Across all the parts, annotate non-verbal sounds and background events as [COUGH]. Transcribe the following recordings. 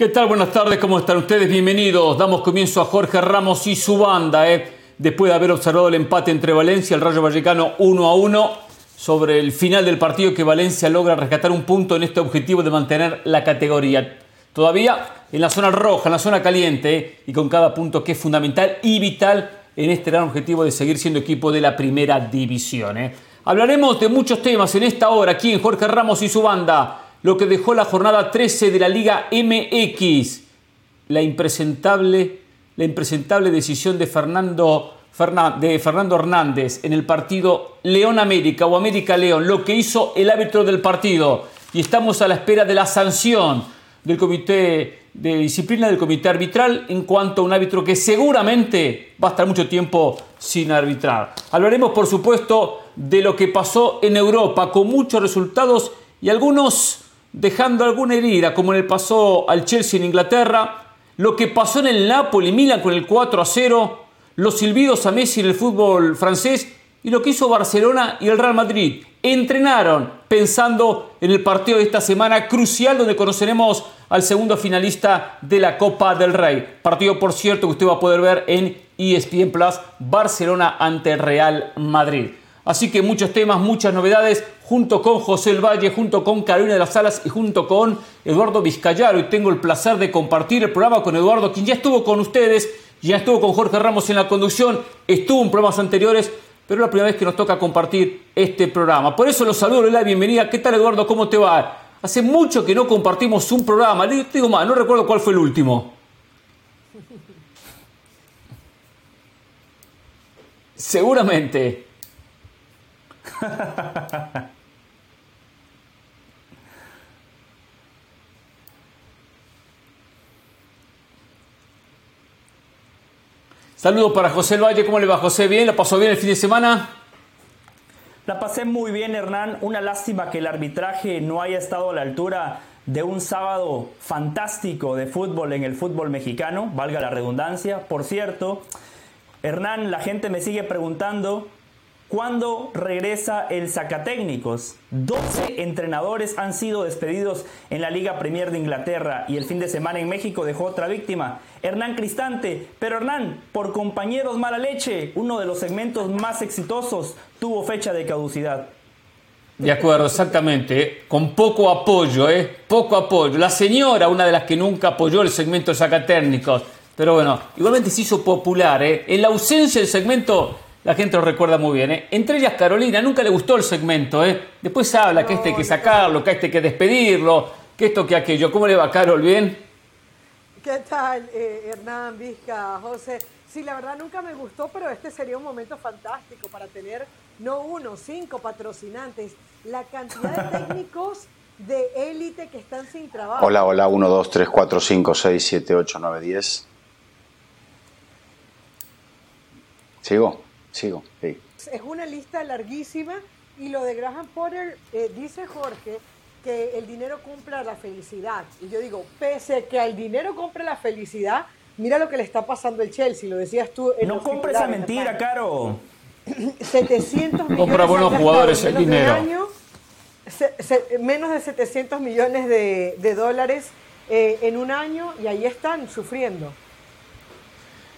¿Qué tal? Buenas tardes, ¿cómo están ustedes? Bienvenidos. Damos comienzo a Jorge Ramos y su banda, ¿eh? después de haber observado el empate entre Valencia y el Rayo Vallecano 1 a 1, sobre el final del partido que Valencia logra rescatar un punto en este objetivo de mantener la categoría. Todavía en la zona roja, en la zona caliente, ¿eh? y con cada punto que es fundamental y vital en este gran objetivo de seguir siendo equipo de la primera división. ¿eh? Hablaremos de muchos temas en esta hora aquí en Jorge Ramos y su banda lo que dejó la jornada 13 de la Liga MX. La impresentable, la decisión de Fernando, de Fernando Hernández en el partido León América o América León, lo que hizo el árbitro del partido. Y estamos a la espera de la sanción del comité de disciplina del comité arbitral en cuanto a un árbitro que seguramente va a estar mucho tiempo sin arbitrar. Hablaremos, por supuesto, de lo que pasó en Europa con muchos resultados y algunos dejando alguna herida, como le pasó al Chelsea en Inglaterra, lo que pasó en el Napoli Milan con el 4 a 0, los silbidos a Messi en el fútbol francés y lo que hizo Barcelona y el Real Madrid. Entrenaron pensando en el partido de esta semana crucial donde conoceremos al segundo finalista de la Copa del Rey. Partido, por cierto, que usted va a poder ver en ESPN Plus, Barcelona ante Real Madrid. Así que muchos temas, muchas novedades, junto con José El Valle, junto con Carolina de las Salas y junto con Eduardo Vizcayaro. Y tengo el placer de compartir el programa con Eduardo, quien ya estuvo con ustedes, ya estuvo con Jorge Ramos en la conducción, estuvo en programas anteriores, pero es la primera vez que nos toca compartir este programa. Por eso los saludo, le doy la bienvenida. ¿Qué tal, Eduardo? ¿Cómo te va? Hace mucho que no compartimos un programa. Le digo más, no recuerdo cuál fue el último. [LAUGHS] Seguramente. [LAUGHS] Saludos para José Valle, ¿cómo le va José? ¿Bien? ¿La pasó bien el fin de semana? La pasé muy bien, Hernán. Una lástima que el arbitraje no haya estado a la altura de un sábado fantástico de fútbol en el fútbol mexicano, valga la redundancia. Por cierto, Hernán, la gente me sigue preguntando ¿Cuándo regresa el Zacatécnicos? 12 entrenadores han sido despedidos en la Liga Premier de Inglaterra y el fin de semana en México dejó otra víctima, Hernán Cristante. Pero Hernán, por compañeros mala leche, uno de los segmentos más exitosos, tuvo fecha de caducidad. De acuerdo, exactamente. Con poco apoyo, ¿eh? Poco apoyo. La señora, una de las que nunca apoyó el segmento Zacatécnicos. Pero bueno, igualmente se hizo popular, ¿eh? En la ausencia del segmento la gente lo recuerda muy bien. ¿eh? Entre ellas Carolina, nunca le gustó el segmento. ¿eh? Después habla que este hay que sacarlo, que este hay que despedirlo, que esto, que aquello. ¿Cómo le va, Carol? ¿Bien? ¿Qué tal, eh, Hernán, Vizca, José? Sí, la verdad nunca me gustó, pero este sería un momento fantástico para tener no uno, cinco patrocinantes. La cantidad de [LAUGHS] técnicos de élite que están sin trabajo. Hola, hola, 1, 2, 3, 4, 5, 6, 7, 8, 9, 10. ¿Sigo? Sigo, sí. Es una lista larguísima y lo de Graham Potter, eh, dice Jorge, que el dinero compra la felicidad. Y yo digo, pese a que al dinero compre la felicidad, mira lo que le está pasando al Chelsea, lo decías tú. En no compre esa mentira, Caro. [CLEARS THROAT] 700 millones. Compra buenos jugadores el dinero. menos de 700 millones de, dólares eh, en un año y ahí están sufriendo.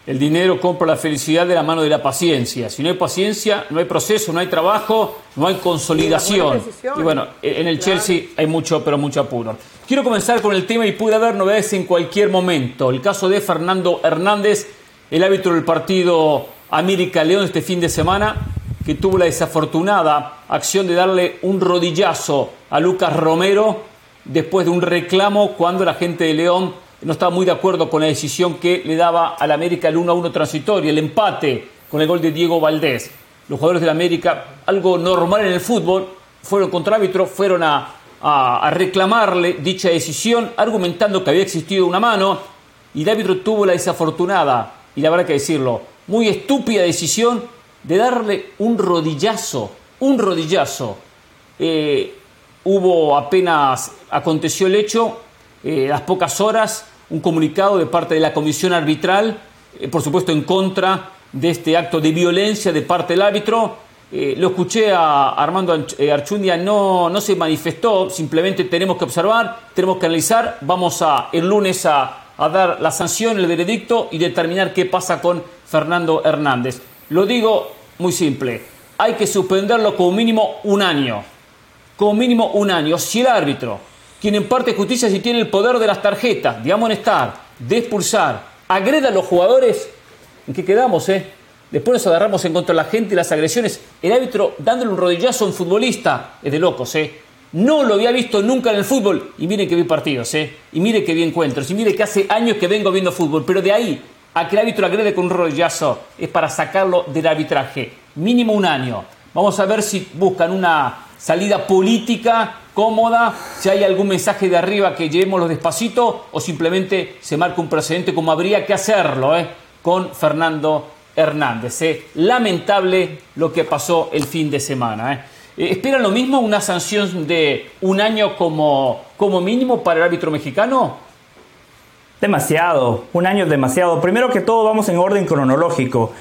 El dinero compra la felicidad de la mano de la paciencia. Si no hay paciencia, no hay proceso, no hay trabajo, no hay consolidación. Y, bueno, en el Chelsea hay mucho, pero mucho apuro. Quiero comenzar con el tema y pude haber novedades en cualquier momento. El caso de Fernando Hernández, el árbitro del partido América León este fin de semana, que tuvo la desafortunada acción de darle un rodillazo a Lucas Romero después de un reclamo cuando la gente de León no estaba muy de acuerdo con la decisión que le daba al América el 1 a 1 transitorio, el empate con el gol de Diego Valdés. Los jugadores del América, algo normal en el fútbol, fueron contra árbitro, fueron a, a, reclamarle dicha decisión, argumentando que había existido una mano, y el árbitro tuvo la desafortunada, y la verdad que decirlo, muy estúpida decisión de darle un rodillazo, un rodillazo. Eh, hubo apenas aconteció el hecho, eh, las pocas horas, un comunicado de parte de la comisión arbitral, eh, por supuesto en contra de este acto de violencia de parte del árbitro. Eh, lo escuché a Armando eh, Archundia, no, no se manifestó, simplemente tenemos que observar, tenemos que analizar, vamos a el lunes a, dar la sanción, el veredicto y determinar qué pasa con Fernando Hernández. Lo digo muy simple, hay que suspenderlo como mínimo un año, como mínimo un año. Si el árbitro, quien en parte justicia si tiene el poder de las tarjetas, de amonestar, de expulsar, agreda a los jugadores, ¿en qué quedamos, eh? Después nos agarramos en contra de la gente y las agresiones. El árbitro dándole un rodillazo a un futbolista es de locos, ¿eh? No lo había visto nunca en el fútbol. Y miren que vi partidos, ¿eh? Y mire que vi encuentros. Y mire que hace años que vengo viendo fútbol. Pero de ahí a que el árbitro agrede con un rodillazo es para sacarlo del arbitraje. Mínimo un año. Vamos a ver si buscan una salida política cómoda, si hay algún mensaje de arriba que llevémoslo despacito o simplemente se marca un precedente como habría que hacerlo ¿eh? con Fernando Hernández. ¿eh? Lamentable lo que pasó el fin de semana. ¿eh? eh ¿Esperan lo mismo, una sanción de un año como, como mínimo para el árbitro mexicano? Demasiado, un año es demasiado. Primero que todo vamos en orden cronológico.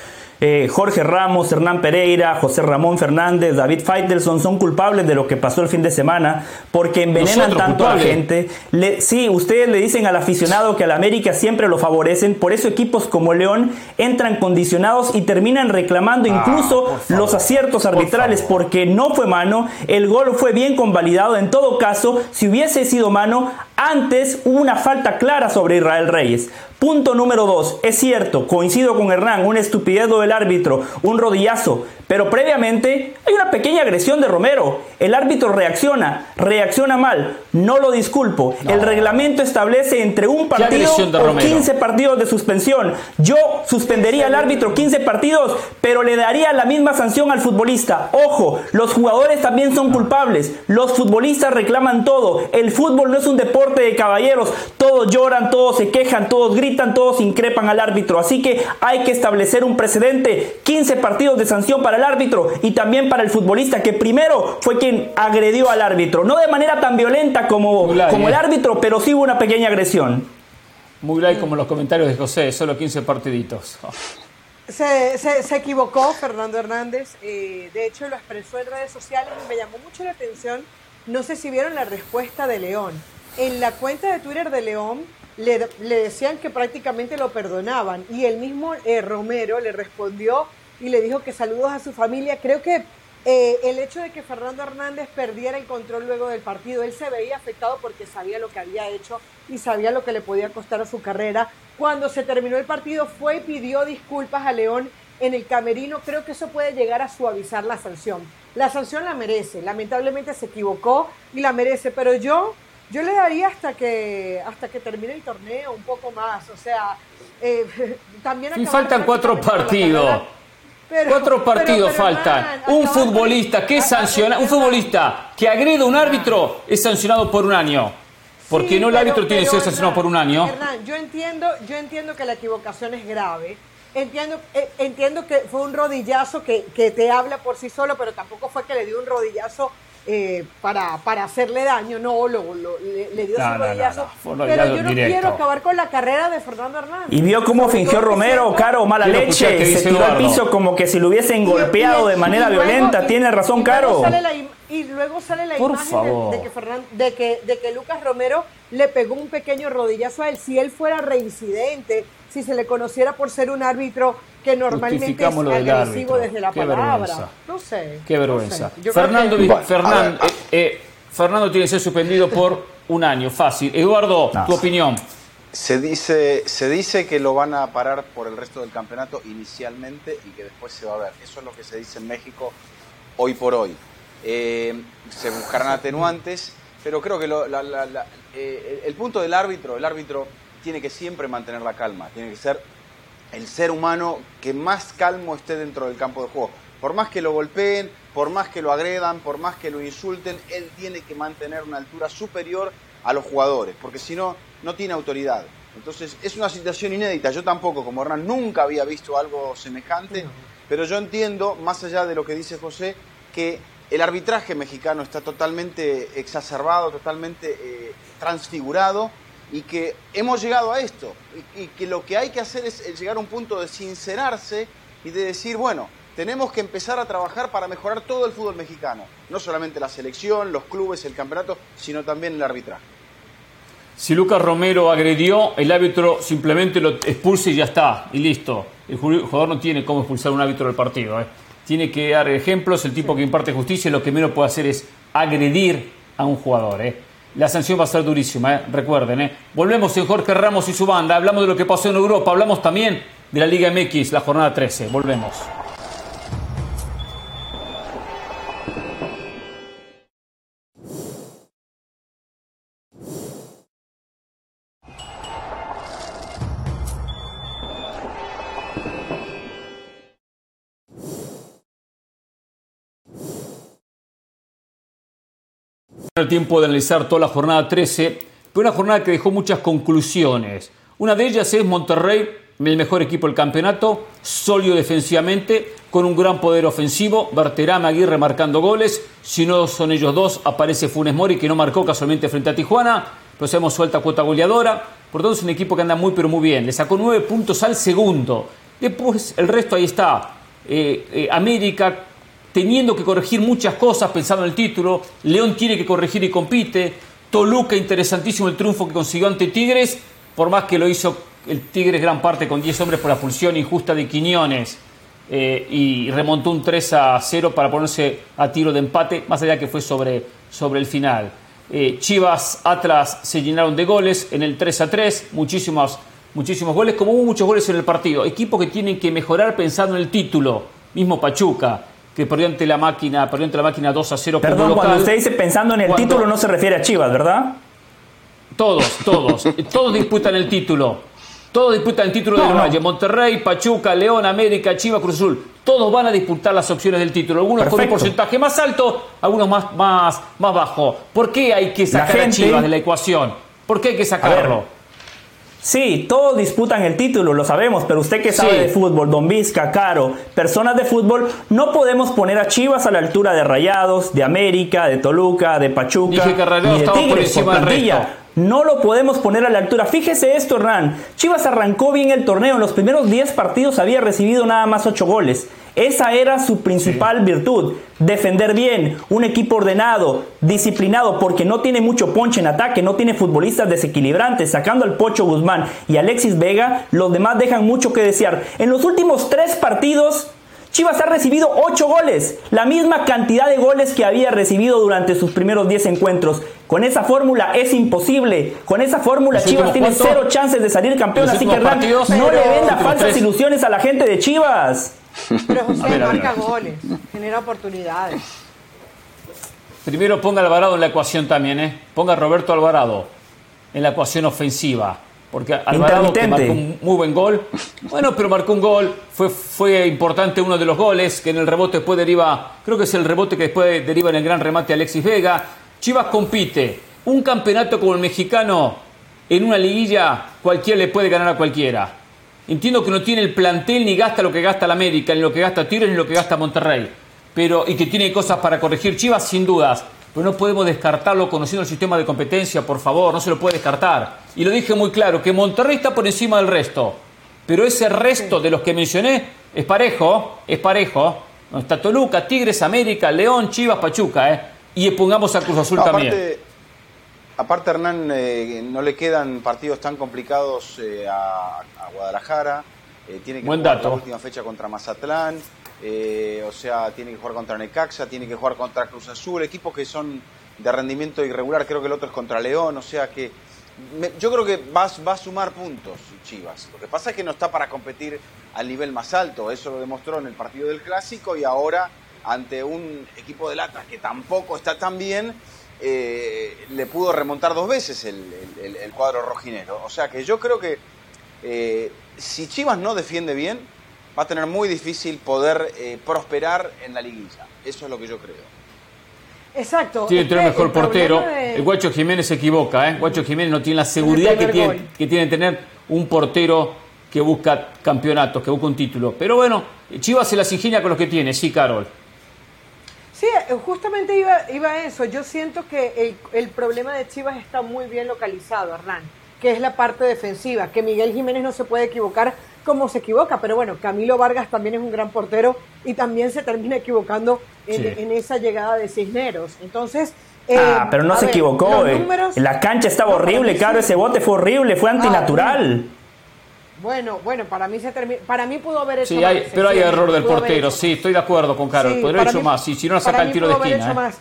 Eh, Jorge Ramos, Hernán Pereira, José Ramón Fernández, David Faitelson son culpables de lo que pasó el fin de semana porque envenenan tanto a la gente. Le, sí, ustedes le dicen al aficionado que al América siempre lo favorecen, por eso equipos como León entran condicionados y terminan reclamando ah, incluso los aciertos arbitrales porque no fue mano, el gol fue bien convalidado. En todo caso, si hubiese sido mano, antes hubo una falta clara sobre Israel Reyes. Punto número dos. Es cierto, coincido con Hernán, un estupidez del árbitro, un rodillazo, pero previamente hay una pequeña agresión de Romero. El árbitro reacciona, reacciona mal. No lo disculpo. El reglamento establece entre un partido o 15 partidos de suspensión. Yo suspendería al árbitro 15 partidos, pero le daría la misma sanción al futbolista. Ojo, los jugadores también son culpables. Los futbolistas reclaman todo. El fútbol no es un deporte de caballeros. Todos lloran, todos se quejan, todos gritan, todos increpan al árbitro. Así que hay que establecer un precedente. 15 partidos de sanción para árbitro y también para el futbolista que primero fue quien agredió al árbitro. No de manera tan violenta como, como el ¿eh? árbitro, pero sí hubo una pequeña agresión. Muy light como los comentarios de José, solo 15 partiditos. Se, se, equivocó Fernando Hernández, eh, de hecho lo expresó en redes sociales y me llamó mucho la atención, no sé si vieron la respuesta de León. En la cuenta de Twitter de León le, le decían que prácticamente lo perdonaban y el mismo eh, Romero le respondió y le dijo que saludos a su familia. Creo que eh, el hecho de que Fernando Hernández perdiera el control luego del partido, él se veía afectado porque sabía lo que había hecho y sabía lo que le podía costar a su carrera. Cuando se terminó el partido fue y pidió disculpas a León en el camerino. Creo que eso puede llegar a suavizar la sanción. La sanción la merece, lamentablemente se equivocó y la merece, pero yo yo le daría hasta que hasta que termine el torneo un poco más, o sea, eh, [LAUGHS] también y faltan cuatro partidos Cuatro partidos faltan. un futbolista que sanciona, un futbolista que agrede a un árbitro es sancionado por un año. Porque no el árbitro tiene que ser sancionado por un año. Hernán, yo entiendo, yo entiendo que la equivocación es grave. Entiendo, eh, entiendo que fue un rodillazo que, que te habla por sí solo, pero tampoco fue que le dio un rodillazo eh, para, para hacerle daño, no, lo, le, dio su rodillazo. pero yo no quiero acabar con la carrera de Fernando Hernández. Y vio cómo fingió Romero, Caro, mala leche, se tiró al piso como que si lo hubiesen golpeado de manera violenta. Tiene razón, Caro y luego sale la imagen de, que de, que, de que Lucas Romero le pegó un pequeño rodillazo a él. Si él fuera reincidente, si se le conociera por ser un árbitro que normalmente es agresivo desde la palabra. No sé. Qué vergüenza. Fernando, eh, eh, tiene que ser suspendido por un año, fácil. Eduardo, tu opinión. Se dice, se dice que lo van a parar por el resto del campeonato inicialmente y que después se va a ver. Eso es lo que se dice en México hoy por hoy. Eh, se buscarán atenuantes, pero creo que eh, el punto del árbitro, el árbitro tiene que siempre mantener la calma, tiene que ser el ser humano que más calmo esté dentro del campo de juego. Por más que lo golpeen, por más que lo agredan, por más que lo insulten, él tiene que mantener una altura superior a los jugadores, porque si no, no tiene autoridad. Entonces es una situación inédita. Yo tampoco, como Hernán, nunca había visto algo semejante, pero yo entiendo, más allá de lo que dice José, que el arbitraje mexicano está totalmente exacerbado, totalmente eh, transfigurado y que hemos llegado a esto y, que lo que hay que hacer es, llegar a un punto de sincerarse y de decir, bueno, tenemos que empezar a trabajar para mejorar todo el fútbol mexicano. No solamente la selección, los clubes, el campeonato, sino también el arbitraje. Si Lucas Romero agredió, el árbitro simplemente lo expulsa y ya está, y listo. El jugador no tiene cómo expulsar a un árbitro del partido. ¿eh? Tiene que dar ejemplos, el tipo que imparte justicia lo que menos puede hacer es agredir a un jugador. ¿eh? La sanción va a ser durísima, ¿eh? recuerden. ¿eh? Volvemos en Jorge Ramos y su banda. Hablamos de lo que pasó en Europa, hablamos también de la Liga MX, la jornada 13. Volvemos. El tiempo de analizar toda la jornada 13, pero una jornada que dejó muchas conclusiones. Una de ellas es Monterrey, el mejor equipo del campeonato, sólido defensivamente, con un gran poder ofensivo, Berterame Aguirre marcando goles, si no son ellos dos, aparece Funes Mori, que no marcó casualmente frente a Tijuana, pero hemos suelta cuota goleadora, por tanto es un equipo que anda muy pero muy bien, le sacó nueve puntos al segundo, después el resto ahí está, eh, eh, América teniendo que corregir muchas cosas pensando en el título. León tiene que corregir y compite. Toluca, interesantísimo el triunfo que consiguió ante Tigres, por más que lo hizo el Tigres gran parte con 10 hombres por la expulsión injusta de Quiñones eh, y remontó un 3 a 0 para ponerse a tiro de empate, más allá que fue sobre, sobre el final. Eh, Chivas, Atlas se llenaron de goles en el 3 a 3, muchísimos, muchísimos goles, como hubo muchos goles en el partido. Equipos que tienen que mejorar pensando en el título, mismo Pachuca que perdió ante la máquina, perdió ante la máquina 2 a 0 Perdón, local. cuando usted dice pensando en el título no se refiere a Chivas, ¿verdad? Todos, todos, [LAUGHS] todos disputan el título. Todos disputan el título del Valle. Monterrey, Pachuca, León, América, Chivas, Cruz Azul. Todos van a disputar las opciones del título. Algunos con un porcentaje más alto, algunos más, más, más bajo. ¿Por qué hay que sacar a Chivas de la ecuación? ¿Por qué hay que sacarlo? Sí, todos disputan el título, lo sabemos, pero usted que sabe de fútbol, Don Vizca, Caro, personas de fútbol, no podemos poner a Chivas a la altura de Rayados, de América, de Toluca, de Pachuca, Dije que ni de Tigres, por, por No lo podemos poner a la altura. Fíjese esto, Hernán. Chivas arrancó bien el torneo. En los primeros 10 partidos había recibido nada más 8 goles. Esa era su principal virtud, defender bien, un equipo ordenado, disciplinado, porque no tiene mucho ponche en ataque, no tiene futbolistas desequilibrantes, sacando al Pocho Guzmán y Alexis Vega, los demás dejan mucho que desear. En los últimos tres partidos, Chivas ha recibido 8 goles, la misma cantidad de goles que había recibido durante sus primeros 10 encuentros. Con esa fórmula es imposible. Con esa fórmula Chivas tiene cero chances de salir campeón, así que Hernán, no le venda falsas ilusiones a la gente de Chivas. Pero José marca goles, genera oportunidades. Primero ponga Alvarado en la ecuación también, ¿eh? Ponga a Roberto Alvarado en la ecuación ofensiva. Porque Alvarado que marcó un muy buen gol. Bueno, pero marcó un gol. Fue, fue importante uno de los goles, que en el rebote después deriva, creo que es el rebote que después deriva en el gran remate Alexis Vega. Chivas compite. Un campeonato como el mexicano, en una liguilla, cualquiera le puede ganar a cualquiera. Entiendo que no tiene el plantel ni gasta lo que gasta la América, ni lo que gasta Tigres, ni lo que gasta Monterrey. Pero, y que tiene cosas para corregir Chivas, sin dudas. Pero no podemos descartarlo conociendo el sistema de competencia, por favor, no se lo puede descartar. Y lo dije muy claro, que Monterrey está por encima del resto. Pero ese resto de los que mencioné es parejo, es parejo. Está Toluca, Tigres, América, León, Chivas, Pachuca, ¿eh? Y pongamos a Cruz Azul también. Aparte, Hernán, eh, no le quedan partidos tan complicados eh, a, Guadalajara. Eh, tiene que jugar la última fecha contra Mazatlán. O sea, tiene que jugar contra Necaxa, tiene que jugar contra Cruz Azul. Equipos que son de rendimiento irregular. Creo que el otro es contra León. O sea que yo creo que va, va a sumar puntos Chivas. Lo que pasa es que no está para competir al nivel más alto. Eso lo demostró en el partido del Clásico y ahora ante un equipo de lata que tampoco está tan bien eh, le pudo remontar dos veces el, cuadro rojinero. O sea que yo creo que eh, si Chivas no defiende bien, va a tener muy difícil poder eh, prosperar en la liguilla. Eso es lo que yo creo. Exacto. Tiene que tener mejor portero. El Guacho Jiménez se equivoca, ¿eh? Guacho Jiménez no tiene la seguridad que tiene, que tiene tener un portero que busca campeonatos, que busca un título. Pero bueno, Chivas se las ingenia con los que tiene, sí, Carol. Sí, eh, justamente iba, iba a eso. Yo siento que el, problema de Chivas está muy bien localizado, Hernán, que es la parte defensiva, que Miguel Jiménez no se puede equivocar cómo se equivoca, pero bueno, Camilo Vargas también es un gran portero y también se termina equivocando en, esa llegada de Cisneros. Entonces, ah, pero no se equivocó. Eh. La cancha estaba horrible, claro, ese bote fue horrible, fue antinatural. Bueno, bueno, para mí se para mí pudo haber hecho sí, más. pero hay error del portero, sí, estoy de acuerdo con Carlos, podría haber hecho más, sí, si no saca el tiro de esquina. ¿eh?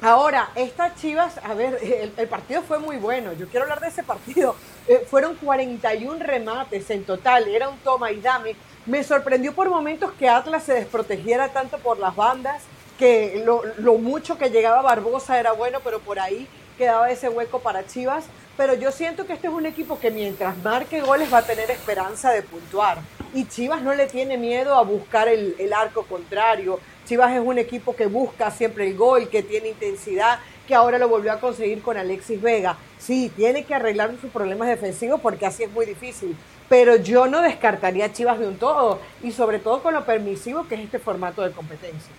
Ahora, estas Chivas, a ver, [LAUGHS] el, partido fue muy bueno, yo quiero hablar de ese partido. Eh, fueron 41 remates en total, era un toma y dame. Me sorprendió por momentos que Atlas se desprotegiera tanto por las bandas, que lo, lo mucho que llegaba Barbosa era bueno, pero por ahí quedaba ese hueco para Chivas pero yo siento que este es un equipo que mientras marque goles va a tener esperanza de puntuar. Y Chivas no le tiene miedo a buscar el, arco contrario. Chivas es un equipo que busca siempre el gol, que tiene intensidad, que ahora lo volvió a conseguir con Alexis Vega. Sí, tiene que arreglar sus problemas defensivos porque así es muy difícil. Pero yo no descartaría a Chivas de un todo y sobre todo con lo permisivo que es este formato de competencia.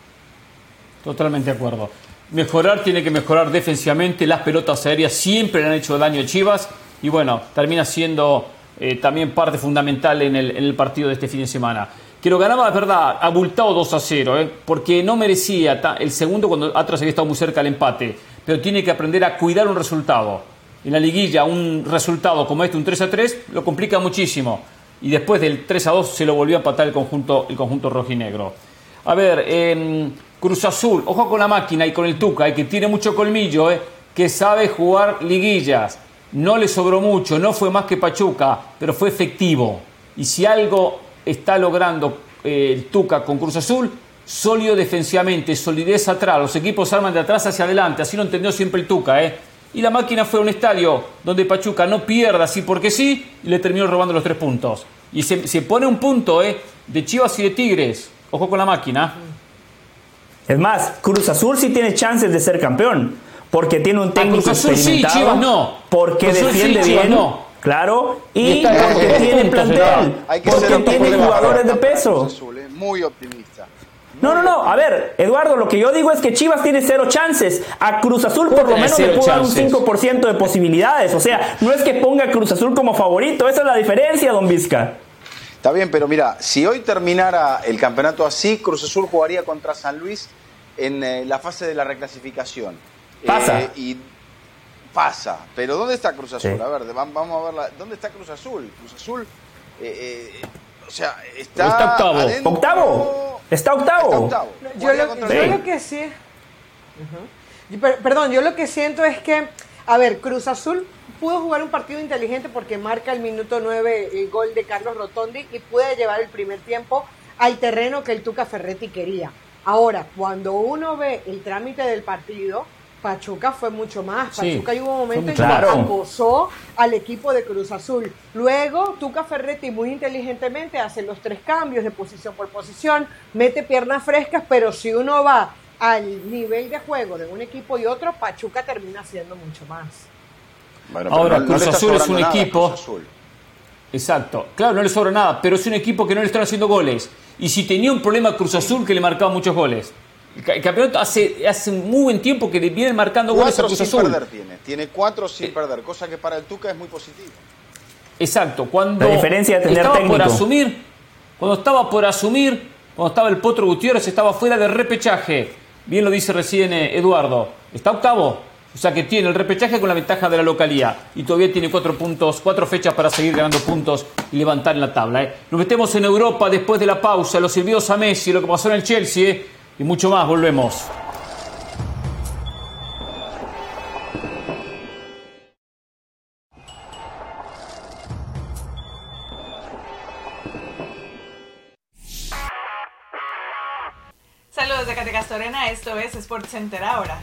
Totalmente de acuerdo mejorar, tiene que mejorar defensivamente. Las pelotas aéreas siempre le han hecho daño a Chivas y bueno, termina siendo eh, también parte fundamental en el, partido de este fin de semana. Que lo ganaba, es verdad, abultado 2 a 0, eh, porque no merecía el segundo cuando Atlas había estado muy cerca del empate, pero tiene que aprender a cuidar un resultado. En la liguilla, un resultado como este, un 3 a 3, lo complica muchísimo. Y después del 3 a 2 se lo volvió a empatar el conjunto, el conjunto rojinegro. A ver, Cruz Azul, ojo con la máquina y con el Tuca, eh, que tiene mucho colmillo, eh, que sabe jugar liguillas. No le sobró mucho, no fue más que Pachuca, pero fue efectivo. Y si algo está logrando eh, el Tuca con Cruz Azul, sólido defensivamente, solidez atrás. Los equipos arman de atrás hacia adelante, así lo entendió siempre el Tuca. ¿eh? Y la máquina fue a un estadio donde Pachuca no pierda así porque sí, y le terminó robando los tres puntos. Y se, se pone un punto ¿eh? de Chivas y de Tigres. Ojo con la máquina. Es más, Cruz Azul sí tiene chances de ser campeón, porque tiene un técnico experimentado, no. porque defiende bien, no. claro, y, porque tiene plantel, porque tiene jugadores de peso. Eh, muy optimista. No, no, no. A ver, Eduardo, lo que yo digo es que Chivas tiene cero chances. A Cruz Azul por lo menos le pudo dar un 5% de posibilidades. O sea, no es que ponga a Cruz Azul como favorito. Esa es la diferencia, don Vizca. Está bien, pero mira, si hoy terminara el campeonato así, Cruz Azul jugaría contra San Luis en eh, la fase de la reclasificación. Pasa. Eh, y pasa. Pero ¿dónde está Cruz Azul? A ver, vamos a verla. ¿Dónde está Cruz Azul? Cruz Azul, eh, o sea, está, está octavo. ¿Octavo? Está octavo. Yo, lo, que sí. Perdón, yo lo que siento es que, a ver, Cruz Azul pudo jugar un partido inteligente porque marca el minuto 9 el gol de Carlos Rotondi y puede llevar el primer tiempo al terreno que el Tuca Ferretti quería. Ahora, cuando uno ve el trámite del partido, Pachuca fue mucho más. Pachuca hubo un momento en que acosó al equipo de Cruz Azul. Luego, Tuca Ferretti muy inteligentemente hace los tres cambios de posición por posición, mete piernas frescas, pero si uno va al nivel de juego de un equipo y otro, Pachuca termina siendo mucho más. Ahora, Cruz Azul es un equipo. Exacto. Claro, no le sobra nada, pero es un equipo que no le están haciendo goles. Y si tenía un problema Cruz Azul que le marcaba muchos goles. El campeonato hace, hace muy buen tiempo que le vienen marcando goles a Cruz sin Azul. Perder tiene. tiene cuatro sin eh. perder, cosa que para el Tuca es muy positivo. Exacto. Cuando La diferencia de tener estaba por asumir, cuando estaba por asumir, cuando estaba el Potro Gutiérrez, estaba fuera de repechaje. Bien lo dice recién eh, Eduardo. Está octavo. O sea que tiene el repechaje con la ventaja de la localía y todavía tiene cuatro puntos, cuatro fechas para seguir ganando puntos y levantar en la tabla. ¿eh? Nos metemos en Europa después de la pausa, los sirvidos a Messi, lo que pasó en el Chelsea ¿eh? Y mucho más. Volvemos. Saludos de Catecastorena, esto es Sports Center ahora.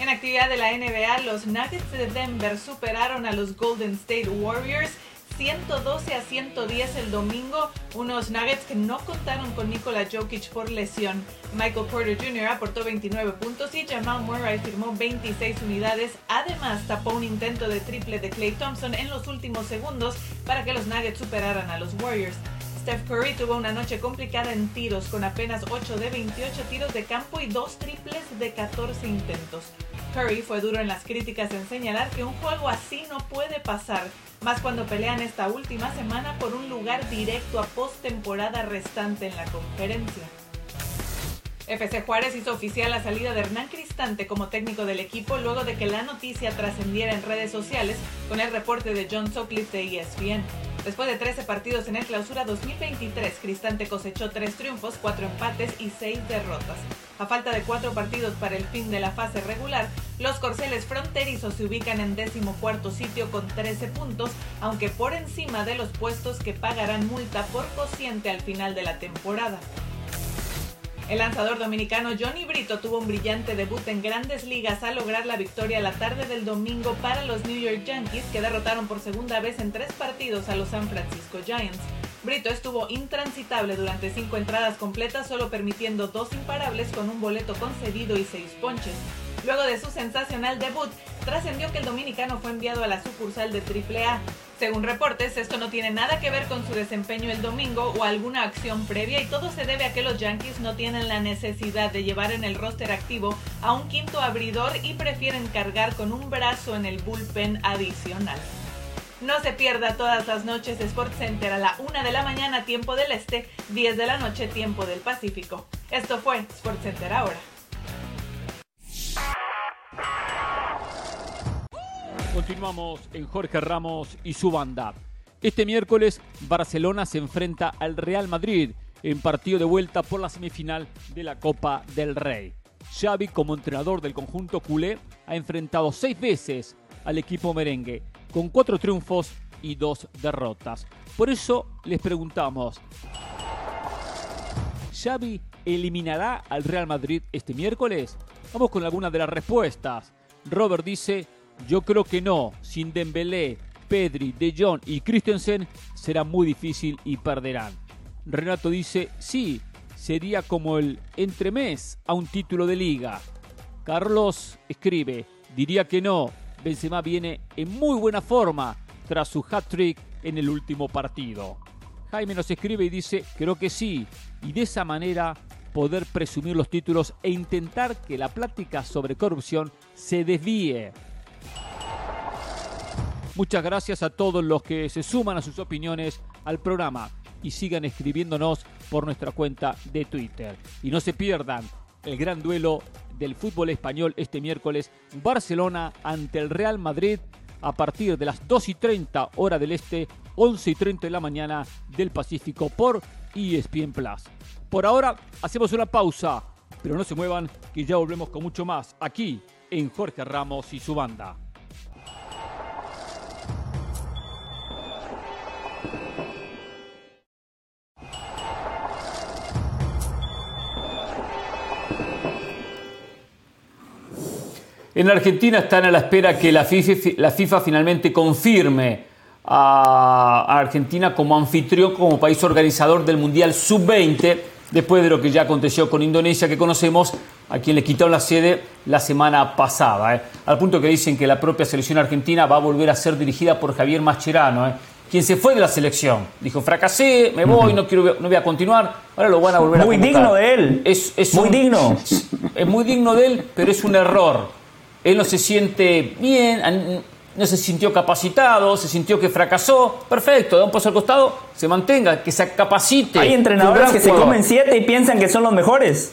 En actividad de la NBA, los Nuggets de Denver superaron a los Golden State Warriors 112 a 110 el domingo, unos Nuggets que no contaron con Nikola Jokic por lesión. Michael Porter Jr. aportó 29 puntos y Jamal Murray firmó 26 unidades. Además, tapó un intento de triple de Clay Thompson en los últimos segundos para que los Nuggets superaran a los Warriors. Steph Curry tuvo una noche complicada en tiros con apenas 8 de 28 tiros de campo y 2 triples de 14 intentos. Curry fue duro en las críticas en señalar que un juego así no puede pasar. Más cuando pelean esta última semana por un lugar directo a postemporada restante en la conferencia. FC Juárez hizo oficial la salida de Hernán Cristante como técnico del equipo luego de que la noticia trascendiera en redes sociales con el reporte de John Sutcliffe de ESPN. Después de 13 partidos en el clausura 2023, Cristante cosechó 3 triunfos, 4 empates y 6 derrotas. A falta de 4 partidos para el fin de la fase regular, los corceles fronterizos se ubican en décimo cuarto sitio con 13 puntos, aunque por encima de los puestos que pagarán multa por cociente al final de la temporada. El lanzador dominicano Johnny Brito tuvo un brillante debut en grandes ligas al lograr la victoria la tarde del domingo para los New York Yankees que derrotaron por segunda vez en tres partidos a los San Francisco Giants. Brito estuvo intransitable durante cinco entradas completas, solo permitiendo dos imparables con un boleto concedido y seis ponches. Luego de su sensacional debut, trascendió que el dominicano fue enviado a la sucursal de AAA. Según reportes, esto no tiene nada que ver con su desempeño el domingo o alguna acción previa y todo se debe a que los Yankees no tienen la necesidad de llevar en el roster activo a un quinto abridor y prefieren cargar con un brazo en el bullpen adicional. No se pierda todas las noches Sport Center a la 1 de la mañana tiempo del este, 10 de la noche tiempo del Pacífico. Esto fue Sport Center ahora. Continuamos en Jorge Ramos y su banda. Este miércoles Barcelona se enfrenta al Real Madrid en partido de vuelta por la semifinal de la Copa del Rey. Xavi, como entrenador del conjunto culé, ha enfrentado seis veces al equipo merengue, con cuatro triunfos y dos derrotas. Por eso les preguntamos, ¿Xavi eliminará al Real Madrid este miércoles? Vamos con algunas de las respuestas. Robert dice, yo creo que no. Sin Dembélé, Pedri, De Jong y Christensen será muy difícil y perderán. Renato dice, sí, sería como el entremés a un título de liga. Carlos escribe, diría que no. Benzema viene en muy buena forma tras su hat-trick en el último partido. Jaime nos escribe y dice, creo que sí, y de esa manera poder presumir los títulos e intentar que la plática sobre corrupción se desvíe. Muchas gracias a todos los que se suman a sus opiniones al programa y sigan escribiéndonos por nuestra cuenta de Twitter. Y no se pierdan el gran duelo del fútbol español este miércoles, Barcelona ante el Real Madrid a partir de las 2 y 30 hora del este, 11 y 30 de la mañana del Pacífico por ESPN Plus. Por ahora hacemos una pausa, pero no se muevan que ya volvemos con mucho más aquí en Jorge Ramos y su banda. En Argentina están a la espera que la FIFA, la FIFA finalmente confirme a Argentina como anfitrión, como país organizador del Mundial Sub-20, después de lo que ya aconteció con Indonesia, que conocemos, a quien le quitaron la sede la semana pasada. ¿eh? Al punto que dicen que la propia selección argentina va a volver a ser dirigida por Javier Mascherano, ¿eh? quien se fue de la selección. Dijo, fracasé, me voy, no, quiero, no voy a continuar. Ahora lo van a volver muy a Muy digno de él. Es, es muy un, digno. Es muy digno de él, pero es un error él no se siente bien, no se sintió capacitado, se sintió que fracasó. Perfecto, da un paso al costado, se mantenga, que se capacite. Hay entrenadores que se comen siete y piensan que son los mejores.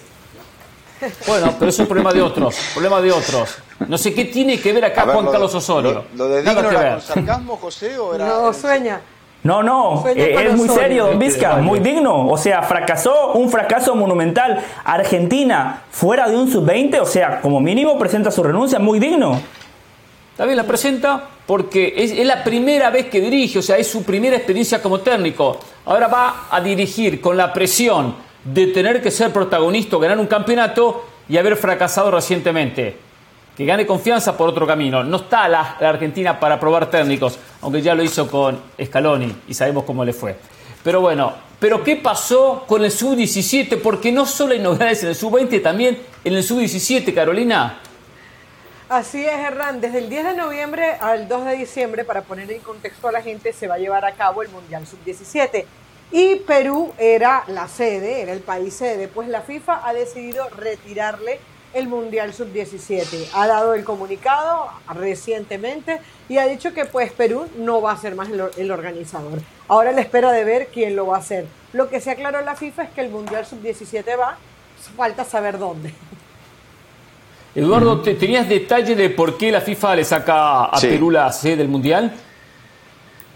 Bueno, pero es un problema de otros, problema de otros. No sé qué tiene que ver acá ver, Juan lo- Carlos Osorio. ¿Lo, lo de digno era ver. con sarcasmo, José, o era.? No, sueña. No, no, eh, es muy serio, Don Vizca, Vale. muy digno. O sea, fracasó, un fracaso monumental. Argentina, fuera de un sub-20, o sea, como mínimo presenta su renuncia, muy digno. También la presenta porque es, es la primera vez que dirige, o sea, es su primera experiencia como técnico. Ahora va a dirigir con la presión de tener que ser protagonista ganar un campeonato y haber fracasado recientemente. Que gane confianza por otro camino. No está la, la Argentina para probar técnicos, aunque ya lo hizo con Scaloni y sabemos cómo le fue. Pero bueno, ¿pero qué pasó con el sub-17? Porque no solo hay novedades en el sub-20, también en el sub-17, Carolina. Así es, Hernán. Desde el 10 de noviembre al 2 de diciembre, para poner en contexto a la gente, se va a llevar a cabo el Mundial Sub-17. Y Perú era la sede, era el país sede, pues la FIFA ha decidido retirarle el Mundial Sub-17. Ha dado el comunicado recientemente y ha dicho que pues Perú no va a ser más el, organizador. Ahora le espera de ver quién lo va a hacer. Lo que se aclaró en la FIFA es que el Mundial Sub-17 va, falta saber dónde. Eduardo, ¿tenías detalle de por qué la FIFA le saca a Perú la sede del Mundial?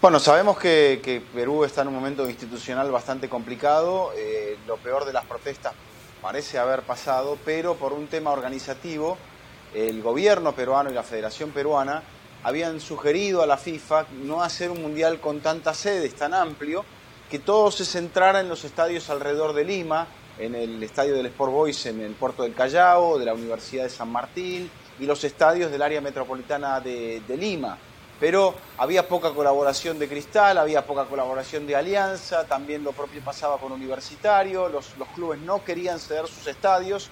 Bueno, sabemos que, Perú está en un momento institucional bastante complicado. Eh, lo peor de las protestas parece haber pasado, pero por un tema organizativo, el gobierno peruano y la Federación Peruana habían sugerido a la FIFA no hacer un mundial con tantas sedes, tan amplio, que todo se centrara en los estadios alrededor de Lima, en el estadio del Sport Boys en el puerto del Callao, de la Universidad de San Martín y los estadios del área metropolitana de, Lima. Pero había poca colaboración de Cristal, había poca colaboración de Alianza, también lo propio pasaba con Universitario, los, clubes no querían ceder sus estadios,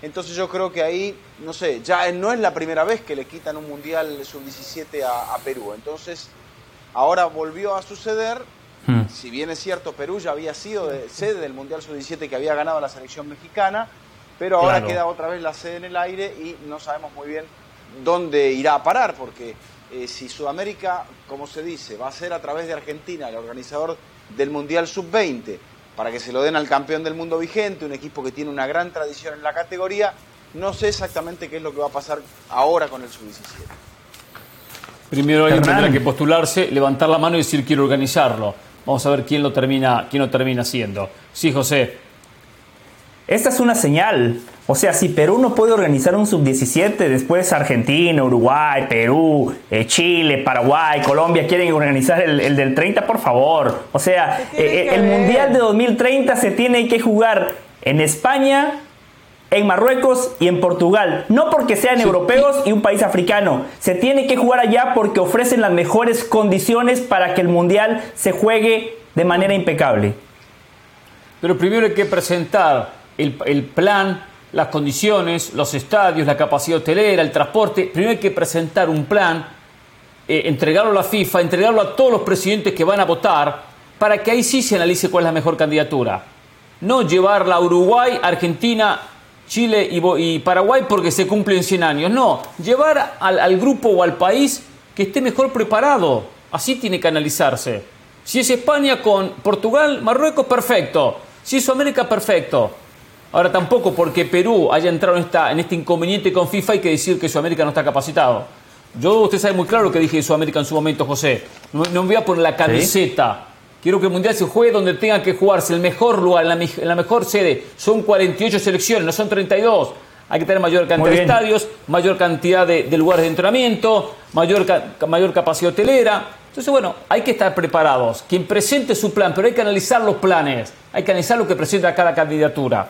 entonces yo creo que ahí, no sé, ya no es la primera vez que le quitan un Mundial Sub-17 a, Perú, entonces ahora volvió a suceder, hmm. si bien es cierto, Perú ya había sido sede del Mundial Sub-17 que había ganado la selección mexicana, pero ahora queda otra vez la sede en el aire y no sabemos muy bien dónde irá a parar, porque eh, si Sudamérica, como se dice, va a ser a través de Argentina el organizador del Mundial Sub-20, para que se lo den al campeón del mundo vigente, un equipo que tiene una gran tradición en la categoría, no sé exactamente qué es lo que va a pasar ahora con el Sub-17. Primero alguien tendrá que postularse, levantar la mano y decir quiero organizarlo. Vamos a ver quién lo termina, quién lo termina haciendo. Sí, José. Esta es una señal. O sea, si Perú no puede organizar un sub-17, después Argentina, Uruguay, Perú, eh, Chile, Paraguay, Colombia quieren organizar el, del 30, por favor. O sea, eh, eh, el Mundial de 2030 se tiene que jugar en España, en Marruecos y en Portugal. No porque sean europeos y un país africano. Se tiene que jugar allá porque ofrecen las mejores condiciones para que el Mundial se juegue de manera impecable. Pero primero hay que presentar el, plan, las condiciones, los estadios, la capacidad hotelera, el transporte. Primero hay que presentar un plan, eh, entregarlo a la FIFA, entregarlo a todos los presidentes que van a votar, para que ahí sí se analice cuál es la mejor candidatura. No llevarla a Uruguay, Argentina, Chile y, Paraguay porque se cumplen 100 años. No, llevar al, al grupo o al país que esté mejor preparado. Así tiene que analizarse. Si es España con Portugal, Marruecos, perfecto. Si es Sudamérica, perfecto. Ahora tampoco porque Perú haya entrado en, esta, en este inconveniente con FIFA hay que decir que Sudamérica no está capacitado. Yo, usted sabe muy claro lo que dije de Sudamérica en su momento, José. No, me voy a poner la camiseta. Quiero que el Mundial se juegue donde tenga que jugarse, el mejor lugar, en la, mejor sede. Son 48 selecciones, no son 32. Hay que tener mayor cantidad de estadios, mayor cantidad de, lugares de entrenamiento, mayor, mayor capacidad hotelera. Entonces, bueno, hay que estar preparados. Quien presente su plan, pero hay que analizar los planes. Hay que analizar lo que presenta cada candidatura.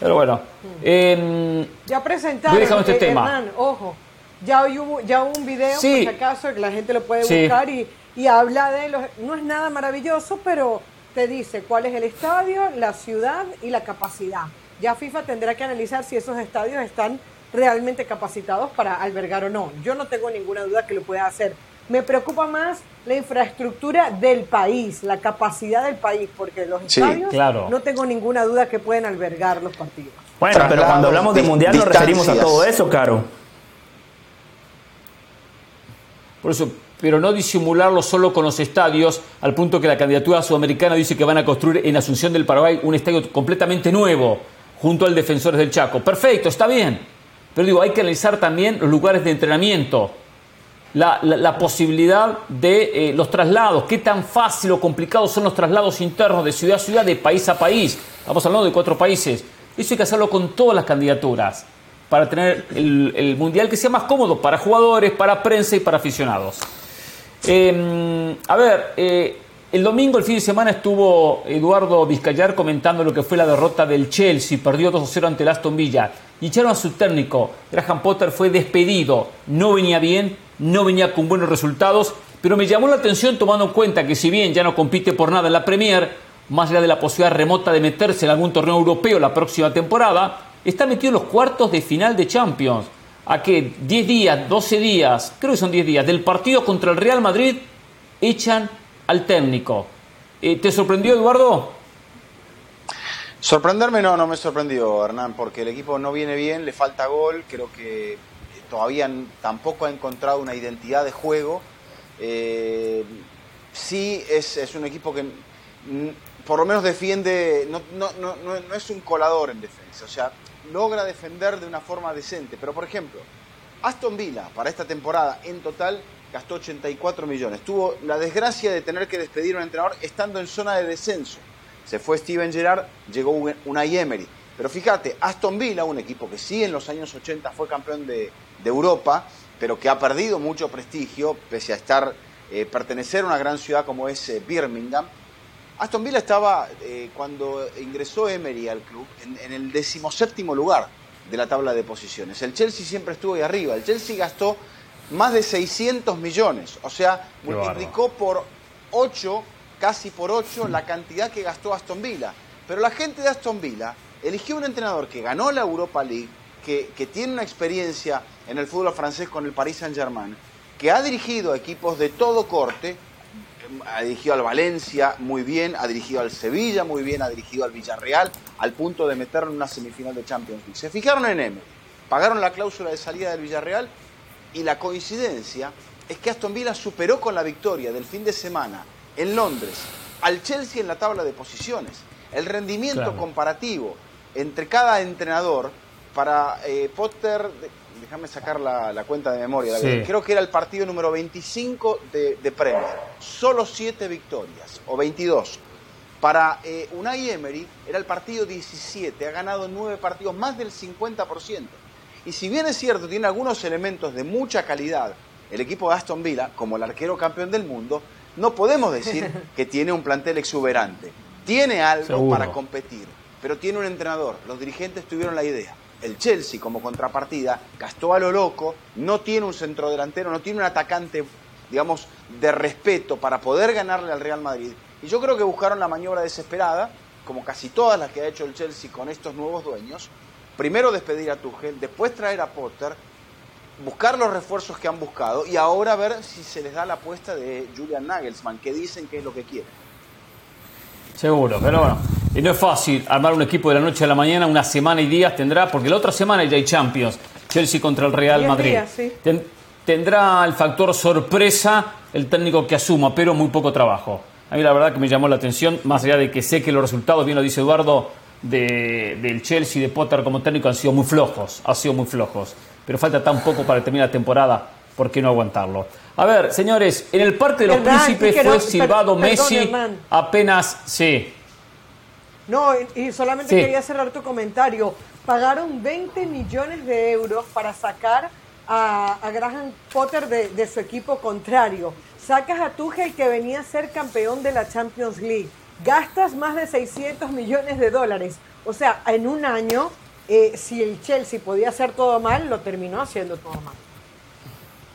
Pero bueno. Eh, ya presentaron. este eh, tema. ojo, ya hubo, ya hubo un video, por si acaso, que la gente lo puede buscar y, y habla de los. No es nada maravilloso, pero te dice cuál es el estadio, la ciudad y la capacidad. Ya FIFA tendrá que analizar si esos estadios están realmente capacitados para albergar o no. Yo no tengo ninguna duda que lo pueda hacer. Me preocupa más la infraestructura del país, la capacidad del país, porque los estadios no tengo ninguna duda que pueden albergar los partidos. Bueno, pero cuando hablamos de mundial nos referimos a todo eso, Caro. Por eso, pero no disimularlo solo con los estadios, al punto que la candidatura sudamericana dice que van a construir en Asunción del Paraguay un estadio completamente nuevo, junto al Defensores del Chaco. Perfecto, está bien. Pero digo, hay que analizar también los lugares de entrenamiento la, posibilidad de eh, los traslados, qué tan fácil o complicado son los traslados internos de ciudad a ciudad, de país a país. Estamos hablando de cuatro países. Eso hay que hacerlo con todas las candidaturas para tener el, mundial que sea más cómodo para jugadores, para prensa y para aficionados. Em, a ver, eh, el domingo, el fin de semana, estuvo Eduardo Vizcayar comentando lo que fue la derrota del Chelsea. Perdió 2-0 ante el Aston Villa. Y echaron a su técnico. Graham Potter fue despedido. No venía bien no venía con buenos resultados, pero me llamó la atención tomando en cuenta que si bien ya no compite por nada en la Premier, más allá de la posibilidad remota de meterse en algún torneo europeo la próxima temporada, está metido en los cuartos de final de Champions. A que 10 días, 12 días, creo que son 10 días, del partido contra el Real Madrid, echan al técnico. Eh, ¿Te sorprendió, Eduardo? Sorprenderme no, no me sorprendió, Hernán, porque el equipo no viene bien, le falta gol, creo que todavía tampoco ha encontrado una identidad de juego. Eh, sí es, un equipo que por lo menos defiende, no, no, es un colador en defensa, o sea, logra defender de una forma decente. Pero por ejemplo, Aston Villa para esta temporada en total gastó 84 millones. Tuvo la desgracia de tener que despedir a un entrenador estando en zona de descenso. Se fue Steven Gerrard, llegó una Emery. Pero fíjate, Aston Villa, un equipo que sí en los años 80 fue campeón de, de Europa, pero que ha perdido mucho prestigio, pese a estar, eh, pertenecer a una gran ciudad como es eh, Birmingham. Aston Villa estaba, eh, cuando ingresó Emery al club, en, el decimoséptimo lugar de la tabla de posiciones. El Chelsea siempre estuvo ahí arriba. El Chelsea gastó más de 600 millones, o sea, multiplicó por 8, casi por 8, la cantidad que gastó Aston Villa. Pero la gente de Aston Villa eligió un entrenador que ganó la Europa League, que, que tiene una experiencia en el fútbol francés con el Paris Saint-Germain, que ha dirigido a equipos de todo corte, ha dirigido al Valencia muy bien, ha dirigido al Sevilla muy bien, ha dirigido al Villarreal, al punto de meterlo en una semifinal de Champions League. Se fijaron en M, pagaron la cláusula de salida del Villarreal y la coincidencia es que Aston Villa superó con la victoria del fin de semana en Londres al Chelsea en la tabla de posiciones. El rendimiento comparativo entre cada entrenador para eh, Potter déjame sacar la, cuenta de memoria. Creo que era el partido número 25 de, de Premier. Solo 7 victorias, o 22. Para eh, Unai Emery era el partido 17, ha ganado 9 partidos, más del 50%. Y si bien es cierto, tiene algunos elementos de mucha calidad, el equipo de Aston Villa, como el arquero campeón del mundo, no podemos decir [LAUGHS] que tiene un plantel exuberante. Tiene algo para competir, pero tiene un entrenador. Los dirigentes tuvieron la idea el Chelsea como contrapartida gastó a lo loco, no tiene un centrodelantero, no tiene un atacante, digamos, de respeto para poder ganarle al Real Madrid. Y yo creo que buscaron la maniobra desesperada, como casi todas las que ha hecho el Chelsea con estos nuevos dueños. Primero despedir a Tuchel, después traer a Potter, buscar los refuerzos que han buscado y ahora ver si se les da la apuesta de Julian Nagelsmann, que dicen que es lo que quieren. Seguro, pero bueno, y no es fácil armar un equipo de la noche a la mañana, una semana y días tendrá, porque la otra semana ya hay Champions, Chelsea contra el Real Madrid. tendrá el factor sorpresa el técnico que asuma, pero muy poco trabajo. A mí la verdad que me llamó la atención, más allá de que sé que los resultados, bien lo dice Eduardo, de, del Chelsea de Potter como técnico han sido muy flojos, han sido muy flojos. Pero falta tan poco para terminar la temporada, ¿por qué no aguantarlo? A ver, señores, en el Parque de los Príncipes fue silbado Messi apenas, sí, no, y solamente quería cerrar tu comentario. Pagaron 20 millones de euros para sacar a, Graham Potter de, su equipo contrario. Sacas a Tuchel que venía a ser campeón de la Champions League. Gastas más de 600 millones de dólares. O sea, en un año, eh, si el Chelsea podía hacer todo mal, lo terminó haciendo todo mal.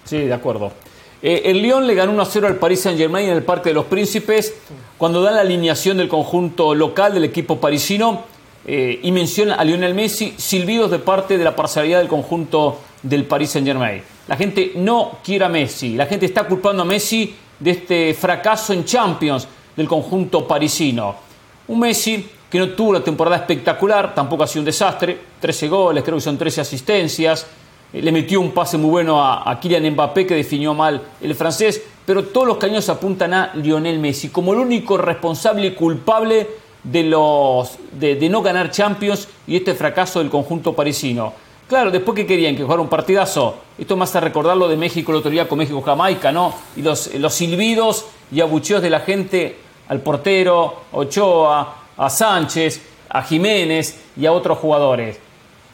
Sí, de acuerdo. Eh, el Lyon le ganó 1-0 al Paris Saint-Germain en el Parque de los Príncipes cuando dan la alineación del conjunto local del equipo parisino eh, y menciona a Lionel Messi, silbidos de parte de la parcialidad del conjunto del Paris Saint-Germain. La gente no quiere a Messi, la gente está culpando a Messi de este fracaso en Champions del conjunto parisino. Un Messi que no tuvo una temporada espectacular, tampoco ha sido un desastre, 13 goles, creo que son 13 asistencias, eh, le metió un pase muy bueno a, Kylian Mbappé que definió mal el francés, pero todos los caños apuntan a Lionel Messi como el único responsable y culpable de, los, de, no ganar Champions y este fracaso del conjunto parisino. Claro, después que querían que jugara un partidazo, esto más a recordarlo de México la autoridad con México-Jamaica, ¿no? Y los, los silbidos y abucheos de la gente al portero, Ochoa, a Sánchez, a Jiménez y a otros jugadores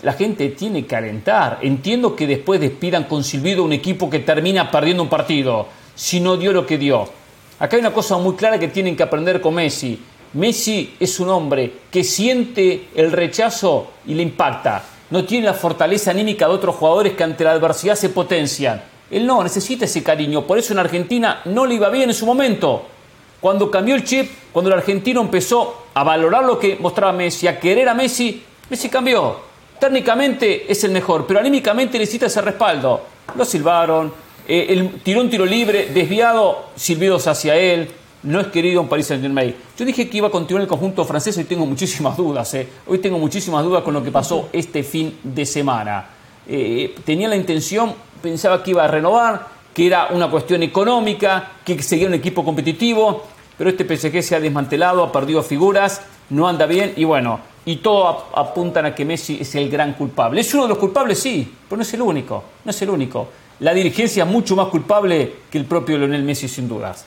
la gente tiene que alentar. Entiendo que después despidan con silbido un equipo que termina perdiendo un partido, si no dio lo que dio. Acá hay una cosa muy clara que tienen que aprender con Messi. Messi es un hombre que siente el rechazo y le impacta. No tiene la fortaleza anímica de otros jugadores que ante la adversidad se potencian. Él no, necesita ese cariño. Por eso en Argentina no le iba bien en su momento. Cuando cambió el chip, cuando el argentino empezó a valorar lo que mostraba Messi, a querer a Messi, Messi cambió. Técnicamente es el mejor, pero anímicamente necesita ese respaldo. Lo silbaron, eh, el tiró un tiro libre, desviado, silbidos hacia él. no es querido en Paris Saint Germain. Yo dije que iba a continuar el conjunto francés y tengo muchísimas dudas. ¿eh? Hoy tengo muchísimas dudas con lo que pasó este fin de semana. Eh, tenía la intención, pensaba que iba a renovar, que era una cuestión económica, que seguía un equipo competitivo, pero este PSG se ha desmantelado, ha perdido figuras, no anda bien y bueno, y todo apuntan a que Messi es el gran culpable. ¿Es uno de los culpables? Sí, pero no es el único, no es el único. La dirigencia es mucho más culpable que el propio Lionel Messi, sin dudas.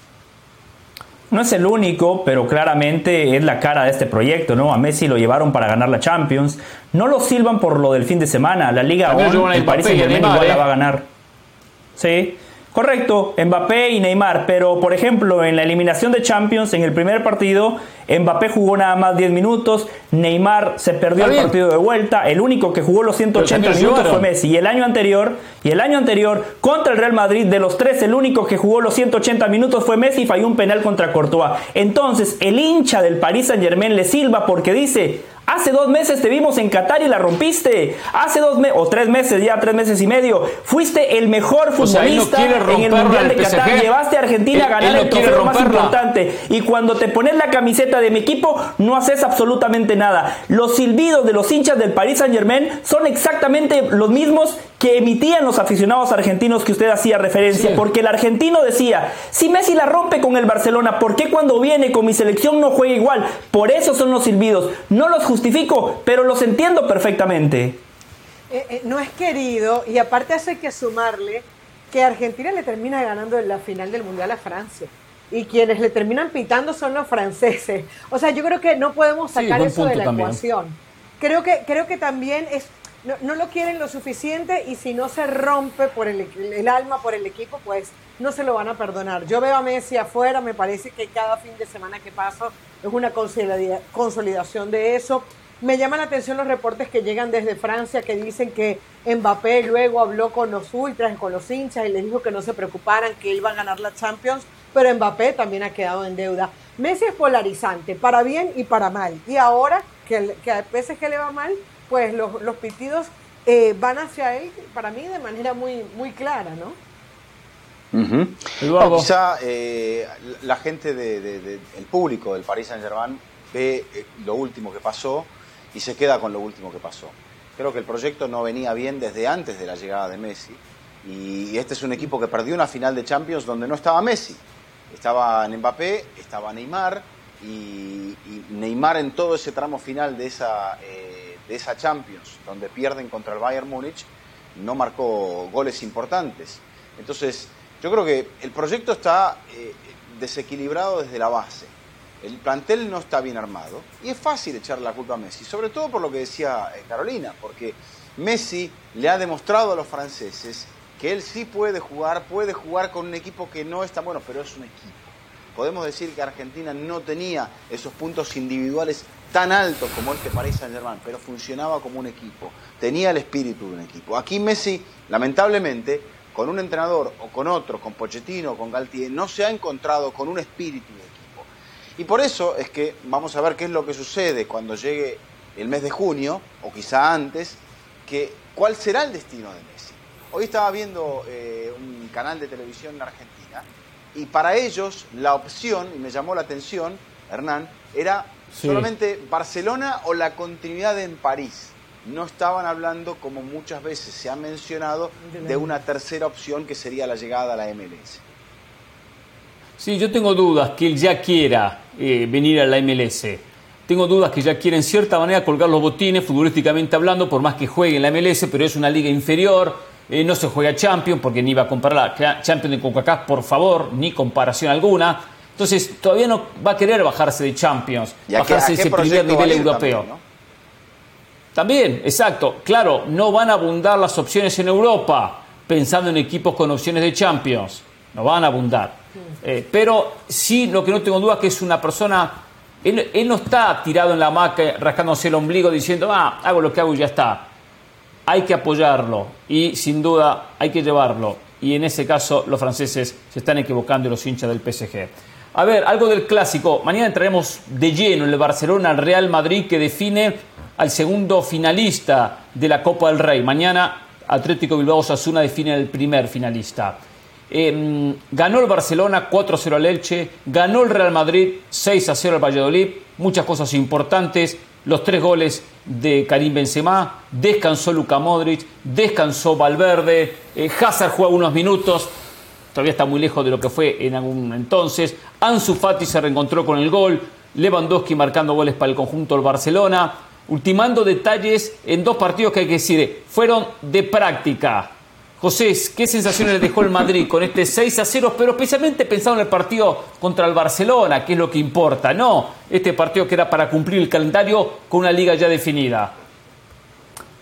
No es el único, pero claramente es la cara de este proyecto, ¿no? A Messi lo llevaron para ganar la Champions. No lo silban por lo del fin de semana. La Liga ON, el Paris Saint-Germain igual la ¿eh? va a ganar. Sí. Correcto, Mbappé y Neymar, pero por ejemplo en la eliminación de Champions, en el primer partido, Mbappé jugó nada más 10 minutos, Neymar se perdió el partido de vuelta, el único que jugó los 180 minutos fue Messi, y el año anterior, y el año anterior, contra el Real Madrid, de los tres, el único que jugó los 180 minutos fue Messi y falló un penal contra Courtois. Entonces, el hincha del Paris Saint Germain le silba porque dice, Hace dos meses te vimos en Qatar y la rompiste. Hace dos meses, o tres meses ya, tres meses y medio. Fuiste el mejor futbolista en el Mundial de Qatar. Llevaste a Argentina a ganar el trofeo más importante. Y cuando te pones la camiseta de mi equipo, no haces absolutamente nada. Los silbidos de los hinchas del Paris Saint Germain son exactamente los mismos que emitían los aficionados argentinos que usted hacía referencia, porque el argentino decía, si Messi la rompe con el Barcelona, ¿por qué cuando viene con mi selección no juega igual? Por eso son los silbidos. No los justifico, pero los entiendo perfectamente. Eh, eh, no es querido y aparte hace que sumarle que Argentina le termina ganando en la final del Mundial a Francia. Y quienes le terminan pitando son los franceses. O sea, yo creo que no podemos sacar eso de la ecuación. Creo que, creo que también es no, lo quieren lo suficiente y si no se rompe por el, alma por el equipo, pues no se lo van a perdonar. Yo veo a Messi afuera, me parece que cada fin de semana que paso es una consolidación de eso. Me llaman la atención los reportes que llegan desde Francia que dicen que Mbappé luego habló con los ultras, con los hinchas y les dijo que no se preocuparan, que iba a ganar la Champions, pero Mbappé también ha quedado en deuda. Messi es polarizante, para bien y para mal. Y ahora que, que a PSG le va mal, pues los, los pitidos eh, van hacia él, para mí, de manera muy, muy clara, ¿no? quizá eh, la gente del público del Paris Saint Germain ve eh, lo último que pasó y se queda con lo último que pasó. Creo que el proyecto no venía bien desde antes de la llegada de Messi y este es un equipo que perdió una final de Champions donde no estaba Messi. Estaba Mbappé, estaba Neymar y, Neymar en todo ese tramo final de esa de esa Champions, donde pierden contra el Bayern Múnich, no marcó goles importantes. Entonces, yo creo que el proyecto está eh, desequilibrado desde la base. El plantel no está bien armado y es fácil echarle la culpa a Messi, sobre todo por lo que decía eh, Carolina, porque Messi le ha demostrado a los franceses que él sí puede jugar, puede jugar con un equipo que no está bueno, pero es un equipo. Podemos decir que Argentina no tenía esos puntos individuales tan alto como este Paris Saint Germain, pero funcionaba como un equipo, tenía el espíritu de un equipo. Aquí Messi, lamentablemente, con un entrenador o con otro, con Pochettino o con Galtier, no se ha encontrado con un espíritu de equipo. Y por eso es que vamos a ver qué es lo que sucede cuando llegue el mes de junio, o quizá antes, que cuál será el destino de Messi. Hoy estaba viendo eh, un canal de televisión en Argentina y para ellos la opción, y me llamó la atención, Hernán, era Solamente Barcelona o la continuidad en París. No estaban hablando, como muchas veces se ha mencionado, de una tercera opción que sería la llegada a la MLS. Sí, yo tengo dudas que él ya quiera eh, venir a la MLS. Tengo dudas que ya quiera en cierta manera colgar los botines, futbolísticamente hablando, por más que juegue en la MLS, pero es una liga inferior, eh, no se juega Champions, porque ni va a comparar la Champions de CONCACAF, por favor, ni comparación alguna. Entonces, todavía no va a querer bajarse de Champions, bajarse de ese primer nivel europeo. También, exacto. Claro, no van a abundar las opciones en Europa, pensando en equipos con opciones de Champions. No van a abundar. Eh, pero sí, lo que no tengo duda es que es una persona. Él, no está tirado en la hamaca rascándose el ombligo diciendo, ah, hago lo que hago y ya está. Hay que apoyarlo y sin duda hay que llevarlo. Y en ese caso, los franceses se están equivocando y los hinchas del PSG. A ver, algo del clásico. Mañana entraremos de lleno en el Barcelona, el Real Madrid, que define al segundo finalista de la Copa del Rey. Mañana Atlético Bilbao Osasuna define el primer finalista. Em, ganó el Barcelona 4-0 al Elche, ganó el Real Madrid 6-0 al Valladolid, muchas cosas importantes, los tres goles de Karim Benzema, descansó Luka Modric, descansó Valverde, eh, Hazard juega unos minutos, todavía está muy lejos de lo que fue en algún entonces, Ansu Fati se reencontró con el gol, Lewandowski marcando goles para el conjunto del Barcelona, ultimando detalles en dos partidos que hay que decir, fueron de práctica, José, ¿qué sensaciones le dejó el Madrid con este 6 a 0? Pero especialmente pensado en el partido contra el Barcelona, que es lo que importa, no este partido que era para cumplir el calendario con una liga ya definida.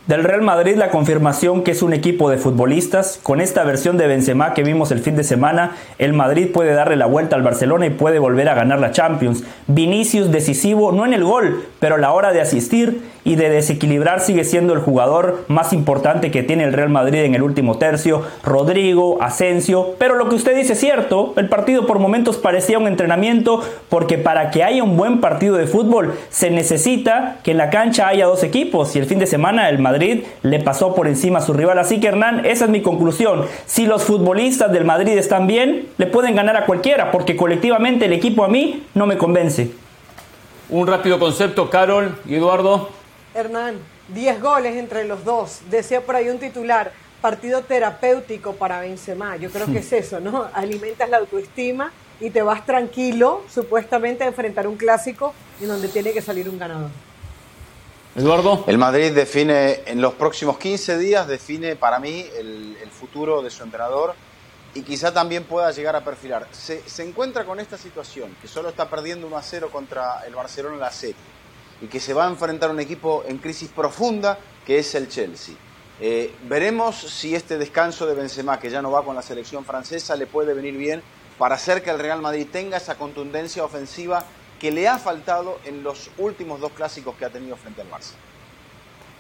Del Real Madrid la confirmación que es un equipo de futbolistas. Con esta versión de Benzema que vimos el fin de semana, el Madrid puede darle la vuelta al Barcelona y puede volver a ganar la Champions. Vinicius decisivo, no en el gol, pero a la hora de asistir y de desequilibrar sigue siendo el jugador más importante que tiene el Real Madrid en el último tercio. Rodrigo, Asensio. Pero lo que usted dice es cierto, el partido por momentos parecía un entrenamiento porque para que haya un buen partido de fútbol se necesita que en la cancha haya dos equipos y el fin de semana el Madrid le pasó por encima a su rival. Así que Hernán, esa es mi conclusión. Si los futbolistas del Madrid están bien, le pueden ganar a cualquiera, porque colectivamente el equipo a mí no me convence. Un rápido concepto, Carol y Eduardo. Hernán, 10 goles entre los dos. Decía por ahí un titular, partido terapéutico para Benzema. Yo creo que es eso, ¿no? Alimentas la autoestima y te vas tranquilo, supuestamente, a enfrentar un clásico en donde tiene que salir un ganador. Eduardo. El Madrid define, en los próximos 15 días, define para mí el, futuro de su entrenador y quizá también pueda llegar a perfilar. Se, encuentra con esta situación, que solo está perdiendo 1 a 0 contra el Barcelona en la serie y que se va a enfrentar a un equipo en crisis profunda que es el Chelsea. Eh, veremos si este descanso de Benzema, que ya no va con la selección francesa, le puede venir bien para hacer que el Real Madrid tenga esa contundencia ofensiva que le ha faltado en los últimos dos clásicos que ha tenido frente al Barça.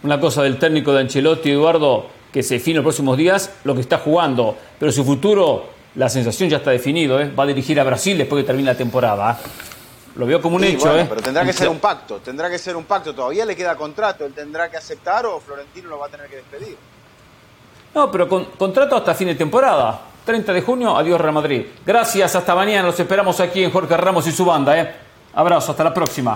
Una cosa del técnico de Ancelotti, Eduardo, que se define en los próximos días lo que está jugando, pero su futuro, la sensación ya está definido, ¿eh? va a dirigir a Brasil después que termine la temporada. Lo veo como un hecho, ¿eh? Pero tendrá que ser un pacto, tendrá que ser un pacto. Todavía le queda contrato, él tendrá que aceptar o Florentino lo va a tener que despedir. No, pero con, contrato hasta fin de temporada. 30 de junio, adiós Real Madrid. Gracias, hasta mañana. Los esperamos aquí en Jorge Ramos y su banda, ¿eh? Abrazo, hasta la próxima.